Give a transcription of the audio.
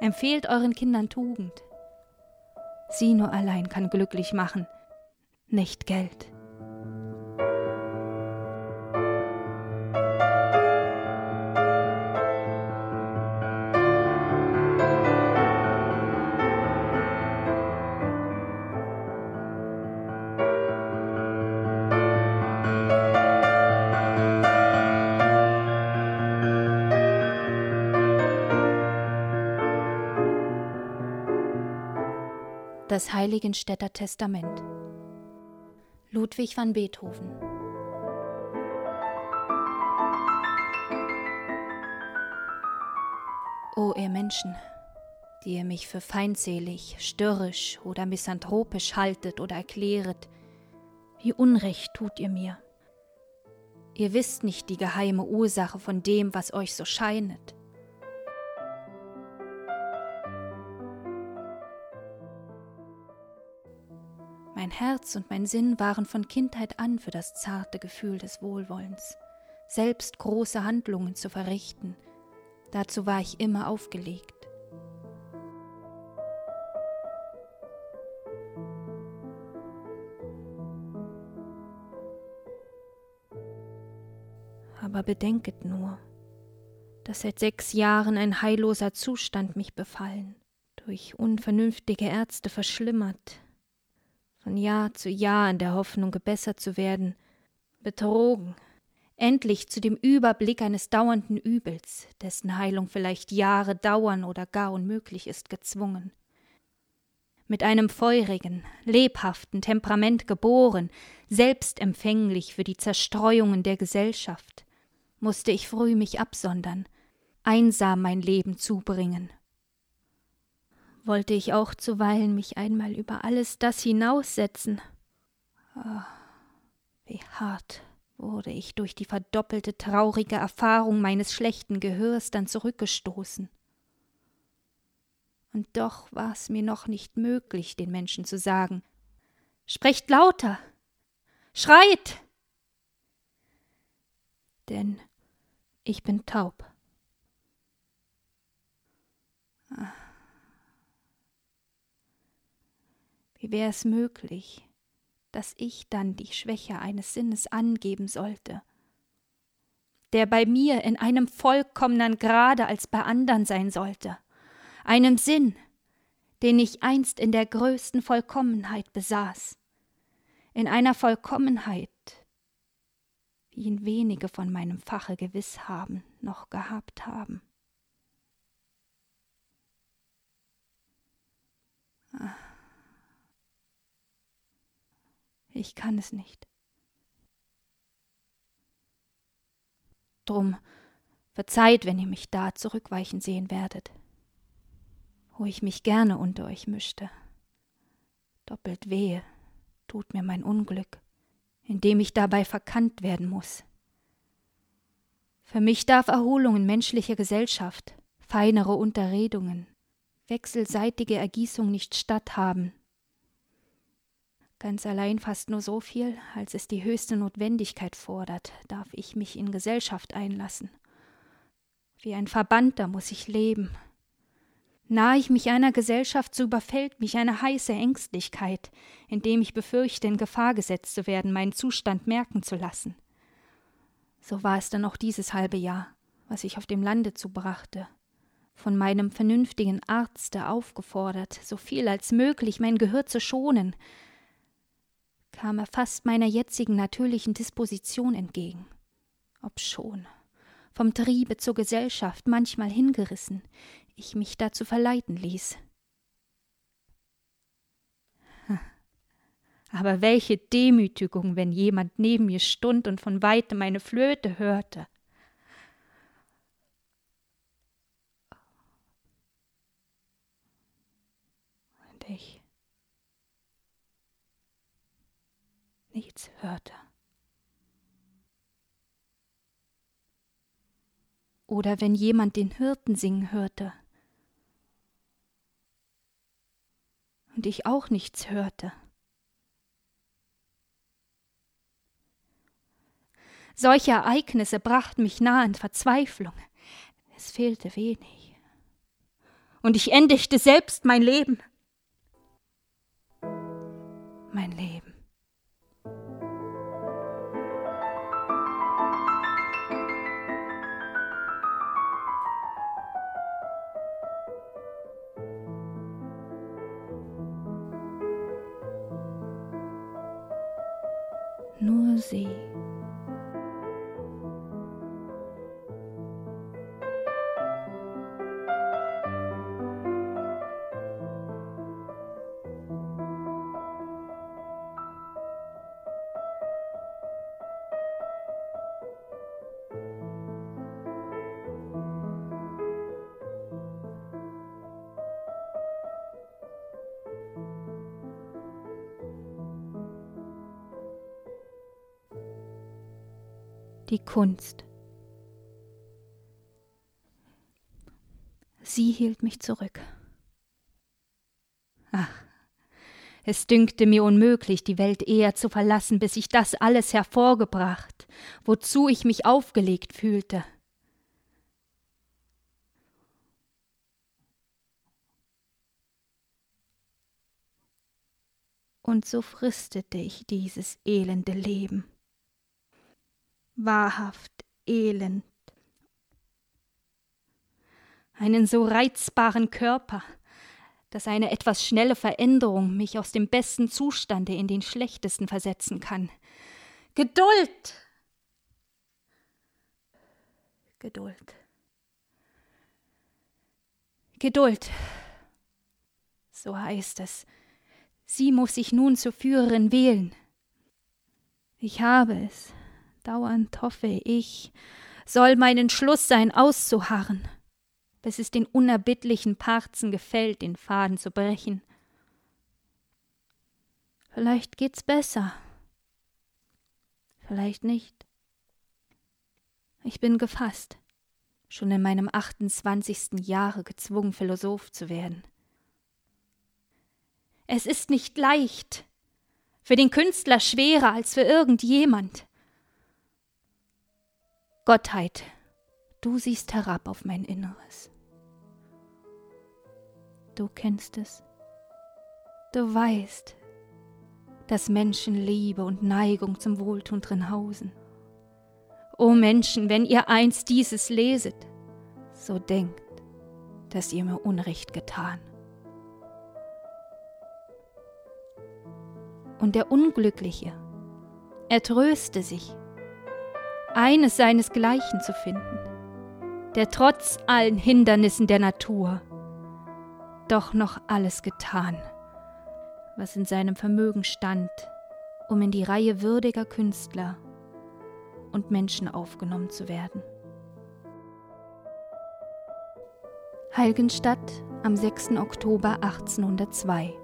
Empfehlt euren Kindern Tugend. Sie nur allein kann glücklich machen, nicht Geld. Das Heiligenstädter Testament. Ludwig van Beethoven. O ihr Menschen, die ihr mich für feindselig, störrisch oder misanthropisch haltet oder erkläret, wie Unrecht tut ihr mir. Ihr wisst nicht die geheime Ursache von dem, was euch so scheinet. Mein Herz und mein Sinn waren von Kindheit an für das zarte Gefühl des Wohlwollens, selbst große Handlungen zu verrichten. Dazu war ich immer aufgelegt. Aber bedenket nur, dass seit sechs Jahren ein heilloser Zustand mich befallen, durch unvernünftige Ärzte verschlimmert, von Jahr zu Jahr in der Hoffnung gebessert zu werden, betrogen, endlich zu dem Überblick eines dauernden Übels, dessen Heilung vielleicht Jahre dauern oder gar unmöglich ist, gezwungen. Mit einem feurigen, lebhaften Temperament geboren, selbstempfänglich für die Zerstreuungen der Gesellschaft, musste ich früh mich absondern, einsam mein Leben zubringen wollte ich auch zuweilen mich einmal über alles das hinaussetzen. Oh, wie hart wurde ich durch die verdoppelte traurige Erfahrung meines schlechten Gehörs dann zurückgestoßen. Und doch war es mir noch nicht möglich, den Menschen zu sagen Sprecht lauter. Schreit. Denn ich bin taub. Wie wäre es möglich, dass ich dann die Schwäche eines Sinnes angeben sollte, der bei mir in einem vollkommenen Grade als bei andern sein sollte, einem Sinn, den ich einst in der größten Vollkommenheit besaß, in einer Vollkommenheit, wie ihn wenige von meinem Fache gewiss haben, noch gehabt haben. Ach. Ich kann es nicht. Drum verzeiht, wenn ihr mich da zurückweichen sehen werdet, wo ich mich gerne unter euch mischte. Doppelt wehe tut mir mein Unglück, indem ich dabei verkannt werden muss. Für mich darf Erholung in menschlicher Gesellschaft, feinere Unterredungen, wechselseitige Ergießung nicht statthaben, Ganz allein fast nur so viel, als es die höchste Notwendigkeit fordert, darf ich mich in Gesellschaft einlassen. Wie ein Verbannter muss ich leben. Nahe ich mich einer Gesellschaft, so überfällt mich eine heiße Ängstlichkeit, indem ich befürchte, in Gefahr gesetzt zu werden, meinen Zustand merken zu lassen. So war es dann auch dieses halbe Jahr, was ich auf dem Lande zubrachte, von meinem vernünftigen Arzte aufgefordert, so viel als möglich mein Gehör zu schonen, kam er fast meiner jetzigen natürlichen Disposition entgegen. Obschon, vom Triebe zur Gesellschaft manchmal hingerissen, ich mich dazu verleiten ließ. Aber welche Demütigung, wenn jemand neben mir stund und von weitem meine Flöte hörte. Und ich nichts hörte. Oder wenn jemand den Hirten singen hörte und ich auch nichts hörte. Solche Ereignisse brachten mich nahe an Verzweiflung. Es fehlte wenig. und ich endigte selbst mein Leben. Mein Leben. Nur sie. Die Kunst. Sie hielt mich zurück. Ach, es dünkte mir unmöglich, die Welt eher zu verlassen, bis ich das alles hervorgebracht, wozu ich mich aufgelegt fühlte. Und so fristete ich dieses elende Leben wahrhaft elend. Einen so reizbaren Körper, dass eine etwas schnelle Veränderung mich aus dem besten Zustande in den schlechtesten versetzen kann. Geduld! Geduld. Geduld. So heißt es. Sie muss sich nun zur Führerin wählen. Ich habe es Dauernd hoffe ich, soll mein Entschluss sein, auszuharren, bis es den unerbittlichen Parzen gefällt, den Faden zu brechen. Vielleicht geht's besser, vielleicht nicht. Ich bin gefasst, schon in meinem achtundzwanzigsten Jahre gezwungen, Philosoph zu werden. Es ist nicht leicht, für den Künstler schwerer als für irgendjemand. Gottheit, du siehst herab auf mein Inneres. Du kennst es. Du weißt, dass Menschen Liebe und Neigung zum Wohltun drin hausen. O Menschen, wenn ihr einst dieses leset, so denkt, dass ihr mir Unrecht getan. Und der Unglückliche, er tröste sich, eines seinesgleichen zu finden, der trotz allen Hindernissen der Natur doch noch alles getan, was in seinem Vermögen stand, um in die Reihe würdiger Künstler und Menschen aufgenommen zu werden. Heiligenstadt am 6. Oktober 1802